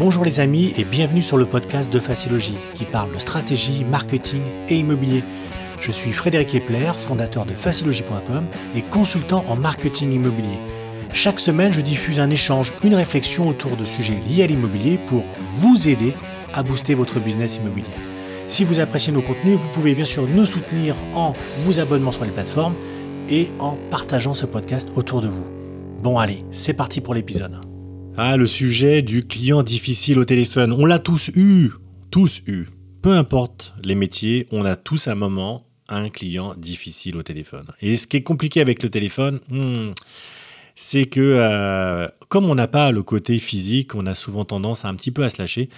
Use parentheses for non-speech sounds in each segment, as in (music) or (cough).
Bonjour les amis et bienvenue sur le podcast de Facilogie qui parle de stratégie, marketing et immobilier. Je suis Frédéric Epler, fondateur de facilogie.com et consultant en marketing immobilier. Chaque semaine, je diffuse un échange, une réflexion autour de sujets liés à l'immobilier pour vous aider à booster votre business immobilier. Si vous appréciez nos contenus, vous pouvez bien sûr nous soutenir en vous abonnant sur les plateformes et en partageant ce podcast autour de vous. Bon allez, c'est parti pour l'épisode. Ah, le sujet du client difficile au téléphone. On l'a tous eu, tous eu. Peu importe les métiers, on a tous à un moment un client difficile au téléphone. Et ce qui est compliqué avec le téléphone, hmm, c'est que euh, comme on n'a pas le côté physique, on a souvent tendance à un petit peu à se lâcher.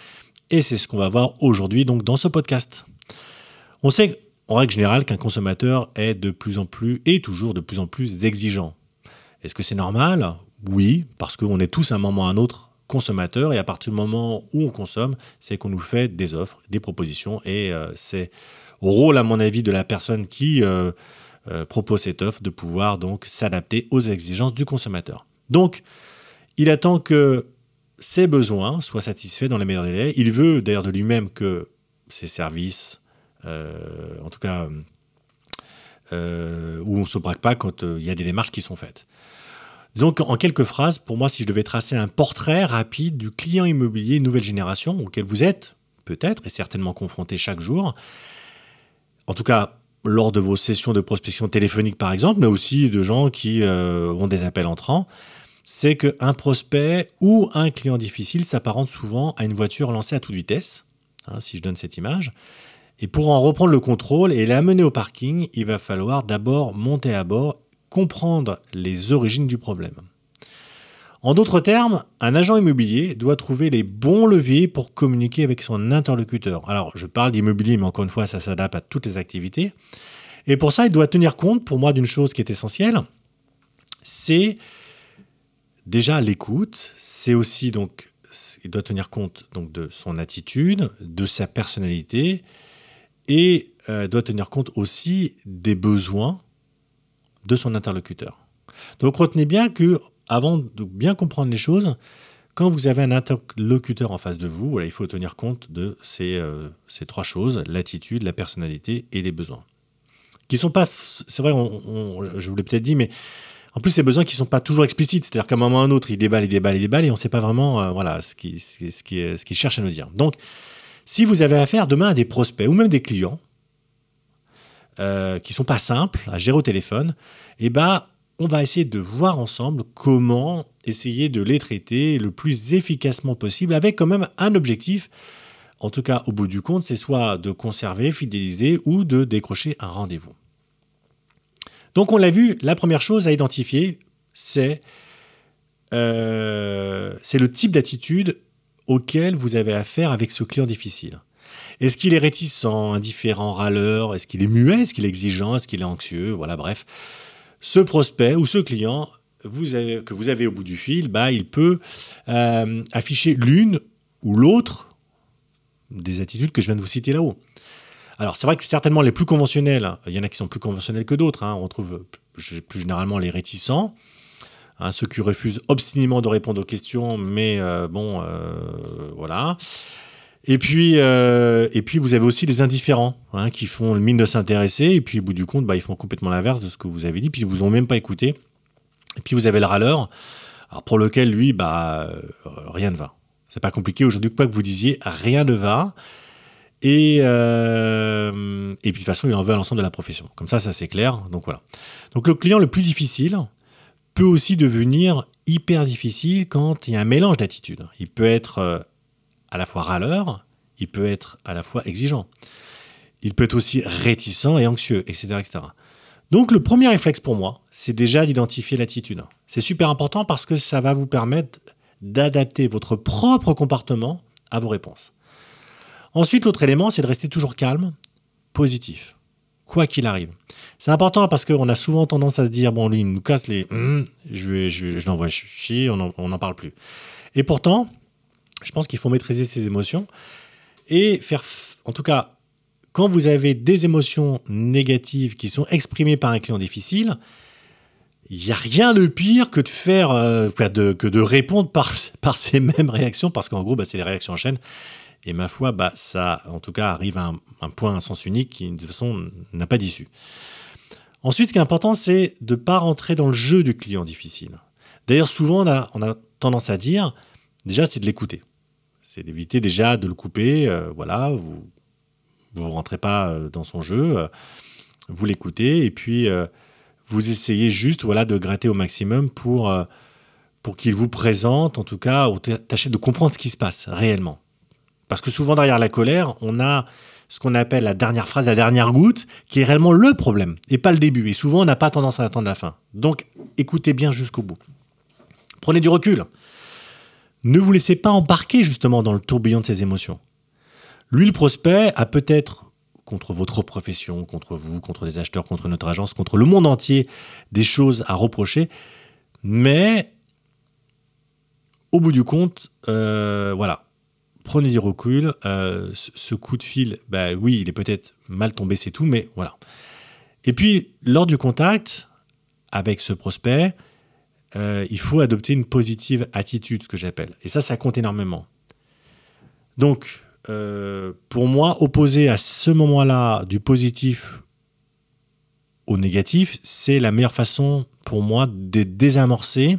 Et c'est ce qu'on va voir aujourd'hui donc dans ce podcast. On sait en règle générale qu'un consommateur est de plus en plus et toujours de plus en plus exigeant. Est-ce que c'est normal oui, parce qu'on est tous à un moment ou à un autre consommateurs et à partir du moment où on consomme, c'est qu'on nous fait des offres, des propositions et euh, c'est au rôle, à mon avis, de la personne qui euh, euh, propose cette offre de pouvoir donc s'adapter aux exigences du consommateur. Donc, il attend que ses besoins soient satisfaits dans les meilleurs délais. Il veut d'ailleurs de lui-même que ses services, en tout cas, où on ne se braque pas quand il y a des démarches qui sont faites. Disons qu'en quelques phrases, pour moi, si je devais tracer un portrait rapide du client immobilier nouvelle génération auquel vous êtes peut-être et certainement confronté chaque jour, en tout cas lors de vos sessions de prospection téléphonique par exemple, mais aussi de gens qui euh, ont des appels entrants, c'est qu'un prospect ou un client difficile s'apparente souvent à une voiture lancée à toute vitesse, hein, si je donne cette image. Et pour en reprendre le contrôle et l'amener au parking, il va falloir d'abord monter à bord comprendre les origines du problème. En d'autres termes, un agent immobilier doit trouver les bons leviers pour communiquer avec son interlocuteur. Alors, je parle d'immobilier, mais encore une fois, ça s'adapte à toutes les activités. Et pour ça, il doit tenir compte, pour moi, d'une chose qui est essentielle, c'est déjà l'écoute. C'est aussi donc, il doit tenir compte de son attitude, de sa personnalité, et euh, doit tenir compte aussi des besoins de son interlocuteur. Donc retenez bien que, avant de bien comprendre les choses, quand vous avez un interlocuteur en face de vous, il faut tenir compte de ces, euh, ces trois choses, l'attitude, la personnalité et les besoins. Qui sont pas, c'est vrai, je vous l'ai peut-être dit, mais en plus, ces besoins qui ne sont pas toujours explicites, c'est-à-dire qu'à un moment ou à un autre, il déballe, il déballe, il déballe, et on ne sait pas vraiment euh, voilà, ce qu'il cherche à nous dire. Donc, si vous avez affaire demain à des prospects ou même des clients, euh, qui sont pas simples à gérer au téléphone, eh ben, on va essayer de voir ensemble comment essayer de les traiter le plus efficacement possible, avec quand même un objectif. En tout cas, au bout du compte, c'est soit de conserver, fidéliser ou de décrocher un rendez-vous. Donc, on l'a vu, la première chose à identifier, c'est euh, le type d'attitude auquel vous avez affaire avec ce client difficile. Est-ce qu'il est réticent, indifférent, râleur? Est-ce qu'il est muet? Est-ce qu'il est exigeant? Est-ce qu'il est anxieux? Voilà, bref. Ce prospect ou ce client que vous avez au bout du fil, bah, il peut euh, afficher l'une ou l'autre des attitudes que je viens de vous citer là-haut. Alors c'est vrai que certainement les plus conventionnels, il y en a qui sont plus conventionnels que d'autres, hein. on trouve plus généralement les réticents, hein, ceux qui refusent obstinément de répondre aux questions, mais euh, bon, euh, voilà. Et puis, euh, et puis vous avez aussi les indifférents hein, qui font le mine de s'intéresser et puis au bout du compte, bah, ils font complètement l'inverse de ce que vous avez dit, puis ils vous ont même pas écouté. Et puis vous avez le râleur, alors pour lequel lui, bah, euh, rien ne va. C'est pas compliqué aujourd'hui, quoi que vous disiez, rien ne va. Et, euh, et puis de toute façon, il en veut à l'ensemble de la profession. Comme ça, ça c'est clair. Donc voilà. Donc le client le plus difficile peut aussi devenir hyper difficile quand il y a un mélange d'attitudes. Il peut être à la fois râleur, il peut être à la fois exigeant. Il peut être aussi réticent et anxieux, etc. etc. Donc le premier réflexe pour moi, c'est déjà d'identifier l'attitude. C'est super important parce que ça va vous permettre d'adapter votre propre comportement à vos réponses. Ensuite, l'autre élément, c'est de rester toujours calme, positif, quoi qu'il arrive. C'est important parce qu'on a souvent tendance à se dire, bon, lui, il nous casse les... Hum, je, je, je l'envoie chier, on n'en parle plus. Et pourtant, je pense qu'il faut maîtriser ses émotions et faire, en tout cas, quand vous avez des émotions négatives qui sont exprimées par un client difficile, il n'y a rien de pire que de faire, euh, que de répondre (laughs) par, ces mêmes réactions, parce qu'en gros, bah, c'est des réactions en chaîne. Et ma foi, bah, ça, en tout cas, arrive à un, point, un sens unique qui, de toute façon, n'a pas d'issue. Ensuite, ce qui est important, c'est de ne pas rentrer dans le jeu du client difficile. D'ailleurs, souvent, on a, tendance à dire, déjà, c'est de l'écouter. C'est d'éviter déjà de le couper. Euh, voilà, vous ne rentrez pas euh, dans son jeu. Euh, vous l'écoutez et puis vous essayez juste voilà, de gratter au maximum pour, pour qu'il vous présente, en tout cas, ou tâchez de comprendre ce qui se passe réellement. Parce que souvent, derrière la colère, on a ce qu'on appelle la dernière phrase, la dernière goutte, qui est réellement le problème, et pas le début. Et souvent, on n'a pas tendance à attendre la fin. Donc, écoutez bien jusqu'au bout. Prenez du recul. Ne vous laissez pas embarquer justement dans le tourbillon de ces émotions. Lui, le prospect, a peut-être contre votre profession, contre vous, contre les acheteurs, contre notre agence, contre le monde entier, des choses à reprocher. Mais au bout du compte, euh, voilà, prenez du recul. Euh, ce coup de fil, bah oui, il est peut-être mal tombé, c'est tout, mais voilà. Et puis, lors du contact avec ce prospect, euh, il faut adopter une positive attitude, ce que j'appelle. Et ça, ça compte énormément. Donc, euh, pour moi, opposer à ce moment-là du positif au négatif, c'est la meilleure façon pour moi de désamorcer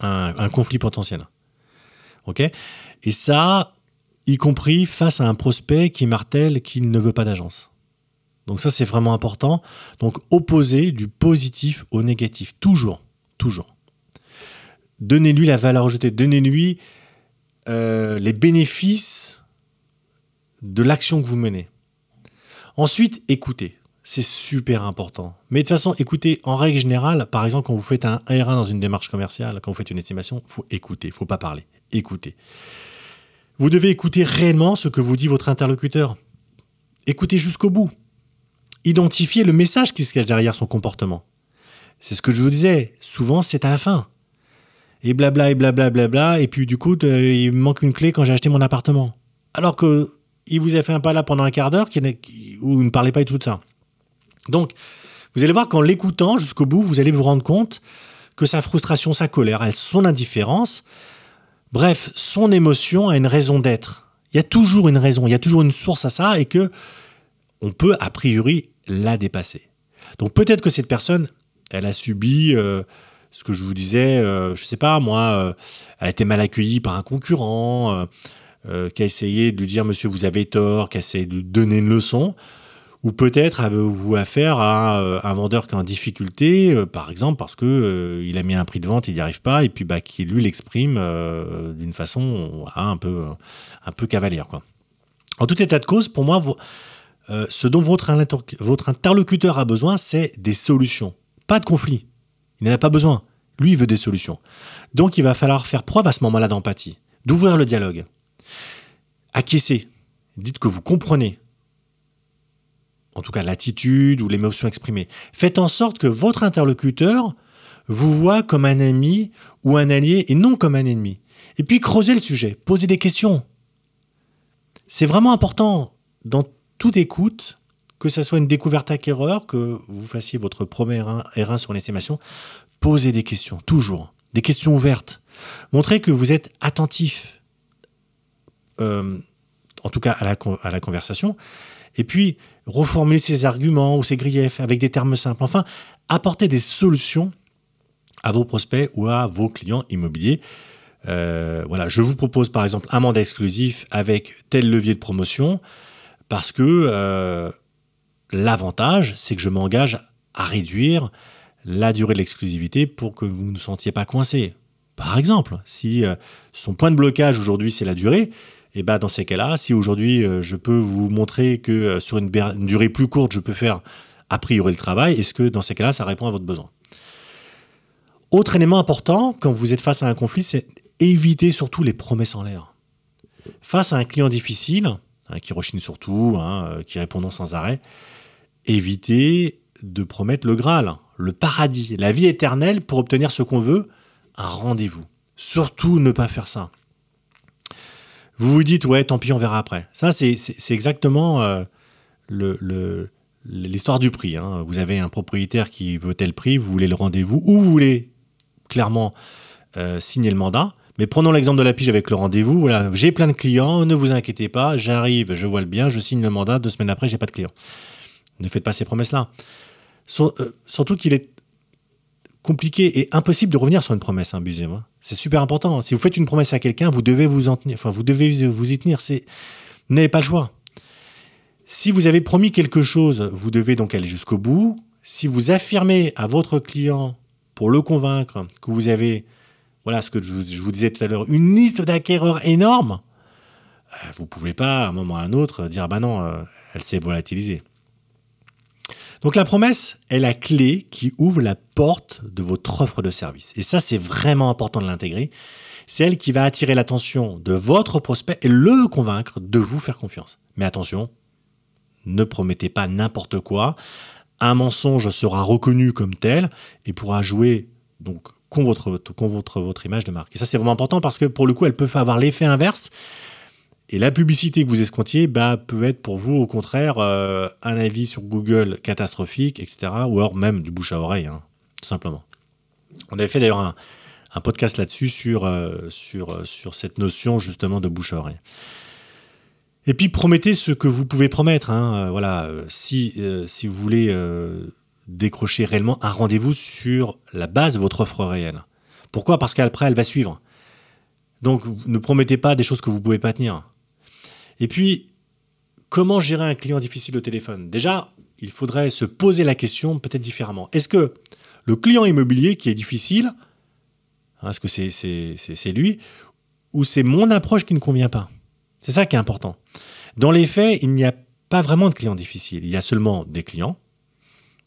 un, un conflit potentiel. Ok? Et ça, y compris face à un prospect qui martèle qu'il ne veut pas d'agence. Donc ça, c'est vraiment important. Donc opposer du positif au négatif, toujours, toujours. Donnez-lui la valeur ajoutée, donnez-lui euh, les bénéfices de l'action que vous menez. Ensuite, écoutez. C'est super important. Mais de toute façon, écoutez, en règle générale, par exemple, quand vous faites un R1 dans une démarche commerciale, quand vous faites une estimation, il faut écouter, il ne faut pas parler. Écoutez. Vous devez écouter réellement ce que vous dit votre interlocuteur. Écoutez jusqu'au bout. Identifiez le message qui se cache derrière son comportement. C'est ce que je vous disais, souvent c'est à la fin. Et blabla et blabla blabla, et puis du coup, il me manque une clé quand j'ai acheté mon appartement. Alors que il vous a fait un pas là pendant un quart d'heure où vous ne parlez pas du tout ça. Donc, vous allez voir qu'en l'écoutant jusqu'au bout, vous allez vous rendre compte que sa frustration, sa colère, son indifférence, Bref, son émotion a une raison d'être. Il y a toujours une raison, il y a toujours une source à ça et que on peut a priori la dépasser. Donc peut-être que cette personne, elle a subi euh, ce que je vous disais, euh, je ne sais pas moi, euh, elle a été mal accueillie par un concurrent, qui a essayé de lui dire monsieur vous avez tort, qui a essayé de lui donner une leçon. Ou peut-être avez-vous affaire à euh, un vendeur qui est en difficulté, euh, par exemple, parce que euh, il a mis un prix de vente, il n'y arrive pas, et puis bah, qui lui l'exprime d'une façon un, peu, un peu cavalière. Quoi. En tout état de cause, pour moi, ce dont votre interlocuteur a besoin, c'est des solutions, pas de conflit. Il n'en a pas besoin. Lui, il veut des solutions. Donc, il va falloir faire preuve à ce moment-là d'empathie, d'ouvrir le dialogue. Acquiescer. Dites que vous comprenez en tout cas l'attitude ou l'émotion exprimée. Faites en sorte que votre interlocuteur vous voit comme un ami ou un allié et non comme un ennemi. Et puis creusez le sujet, posez des questions. C'est vraiment important dans toute écoute, que ce soit une découverte acquéreur, que vous fassiez votre premier R1 sur l'estimation, posez des questions, toujours. Des questions ouvertes. Montrez que vous êtes attentif, euh, en tout cas à la, à la conversation, et puis reformuler ses arguments ou ses griefs avec des termes simples. Enfin, apporter des solutions à vos prospects ou à vos clients immobiliers. Euh, voilà, je vous propose par exemple un mandat exclusif avec tel levier de promotion parce que euh, l'avantage, c'est que je m'engage à réduire la durée de l'exclusivité pour que vous ne sentiez pas coincé. Par exemple, si euh, son point de blocage aujourd'hui c'est la durée, et bah dans ces cas-là, si aujourd'hui euh, je peux vous montrer que euh, sur une, durée plus courte, je peux faire a priori le travail, est-ce que dans ces cas-là, ça répond à votre besoin? Autre élément important quand vous êtes face à un conflit, c'est éviter surtout les promesses en l'air. Face à un client difficile, hein, qui rechigne surtout, hein, qui répond non sans arrêt, évitez de promettre le Graal, le paradis, la vie éternelle pour obtenir ce qu'on veut, un rendez-vous. Surtout ne pas faire ça vous vous dites, ouais, tant pis, on verra après. Ça, c'est exactement euh, le, l'histoire du prix. Hein. Vous avez un propriétaire qui veut tel prix, vous voulez le rendez-vous, ou vous voulez clairement euh, signer le mandat. Mais prenons l'exemple de la pige avec le rendez-vous. Voilà, j'ai plein de clients, ne vous inquiétez pas, j'arrive, je vois le bien, je signe le mandat, deux semaines après, j'ai pas de clients. Ne faites pas ces promesses-là. Euh, surtout qu'il est compliqué et impossible de revenir sur une promesse, hein, moi C'est super important. Si vous faites une promesse à quelqu'un, vous devez vous en tenir. Enfin, vous devez vous y tenir. C'est, n'avez pas le choix. Si vous avez promis quelque chose, vous devez donc aller jusqu'au bout. Si vous affirmez à votre client pour le convaincre que vous avez, voilà ce que je vous, disais tout à l'heure, une liste d'acquéreurs énorme, euh, vous pouvez pas à un moment ou à un autre dire bah non, euh, elle s'est volatilisée. Donc la promesse est la clé qui ouvre la porte de votre offre de service. Et ça, c'est vraiment important de l'intégrer. C'est elle qui va attirer l'attention de votre prospect et le convaincre de vous faire confiance. Mais attention, ne promettez pas n'importe quoi. Un mensonge sera reconnu comme tel et pourra jouer donc contre votre, votre image de marque. Et ça, c'est vraiment important parce que pour le coup, elle peut avoir l'effet inverse. Et la publicité que vous escomptiez bah, peut être pour vous, au contraire, euh, un avis sur Google catastrophique, etc. Ou alors même du bouche à oreille, hein, tout simplement. On avait fait d'ailleurs un, podcast là-dessus sur, euh, sur, cette notion justement de bouche à oreille. Et puis promettez ce que vous pouvez promettre. Hein. Euh, voilà, si, si vous voulez décrocher réellement un rendez-vous sur la base de votre offre réelle. Pourquoi? Parce qu'après, elle va suivre. Donc, ne promettez pas des choses que vous ne pouvez pas tenir. Et puis, comment gérer un client difficile au téléphone? Déjà, il faudrait se poser la question peut-être différemment. Est-ce que le client immobilier qui est difficile, hein, est-ce que c'est lui, ou c'est mon approche qui ne convient pas? C'est ça qui est important. Dans les faits, il n'y a pas vraiment de clients difficiles. Il y a seulement des clients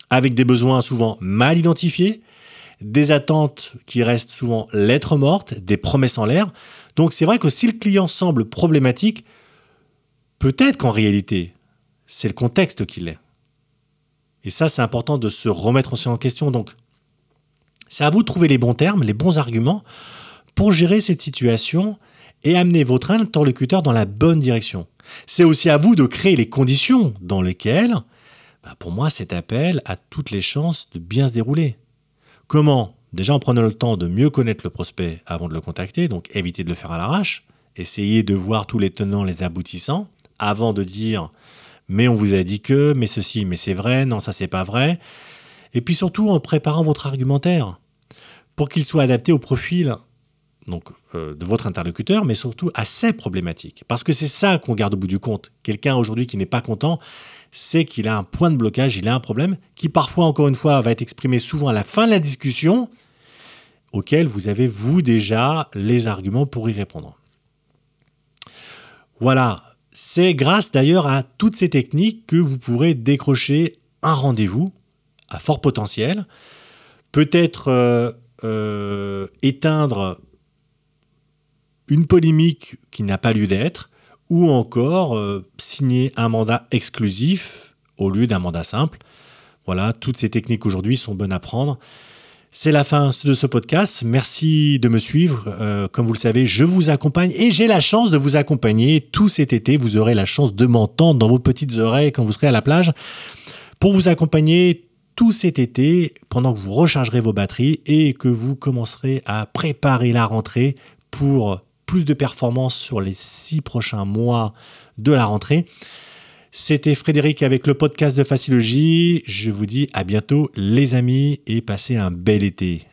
avec des besoins souvent mal identifiés, des attentes qui restent souvent lettres mortes, des promesses en l'air. Donc c'est vrai que si le client semble problématique, Peut-être qu'en réalité, c'est le contexte qui l'est. Et ça, c'est important de se remettre aussi en question. Donc, c'est à vous de trouver les bons termes, les bons arguments pour gérer cette situation et amener votre interlocuteur dans la bonne direction. C'est aussi à vous de créer les conditions dans lesquelles, bah, pour moi, cet appel a toutes les chances de bien se dérouler. Comment? Déjà en prenant le temps de mieux connaître le prospect avant de le contacter, donc éviter de le faire à l'arrache, essayer de voir tous les tenants, les aboutissants, avant de dire mais on vous a dit que, mais ceci, mais c'est vrai, non, ça c'est pas vrai. Et puis surtout en préparant votre argumentaire pour qu'il soit adapté au profil donc, euh, de votre interlocuteur, mais surtout à ses problématiques. Parce que c'est ça qu'on garde au bout du compte. Quelqu'un aujourd'hui qui n'est pas content, c'est qu'il a un point de blocage, il a un problème, qui parfois, encore une fois, va être exprimé souvent à la fin de la discussion, auquel vous avez, vous, déjà les arguments pour y répondre. Voilà, c'est grâce d'ailleurs à toutes ces techniques que vous pourrez décrocher un rendez-vous à fort potentiel, peut-être euh, euh, éteindre une polémique qui n'a pas lieu d'être, ou encore euh, signer un mandat exclusif au lieu d'un mandat simple. Voilà, toutes ces techniques aujourd'hui sont bonnes à prendre. C'est la fin de ce podcast. Merci de me suivre. Euh, comme vous le savez, je vous accompagne et j'ai la chance de vous accompagner tout cet été. Vous aurez la chance de m'entendre dans vos petites oreilles quand vous serez à la plage pour vous accompagner tout cet été pendant que vous rechargerez vos batteries et que vous commencerez à préparer la rentrée pour plus de performances sur les six prochains mois de la rentrée. C'était Frédéric avec le podcast de Facilogie. Je vous dis à bientôt les amis et passez un bel été.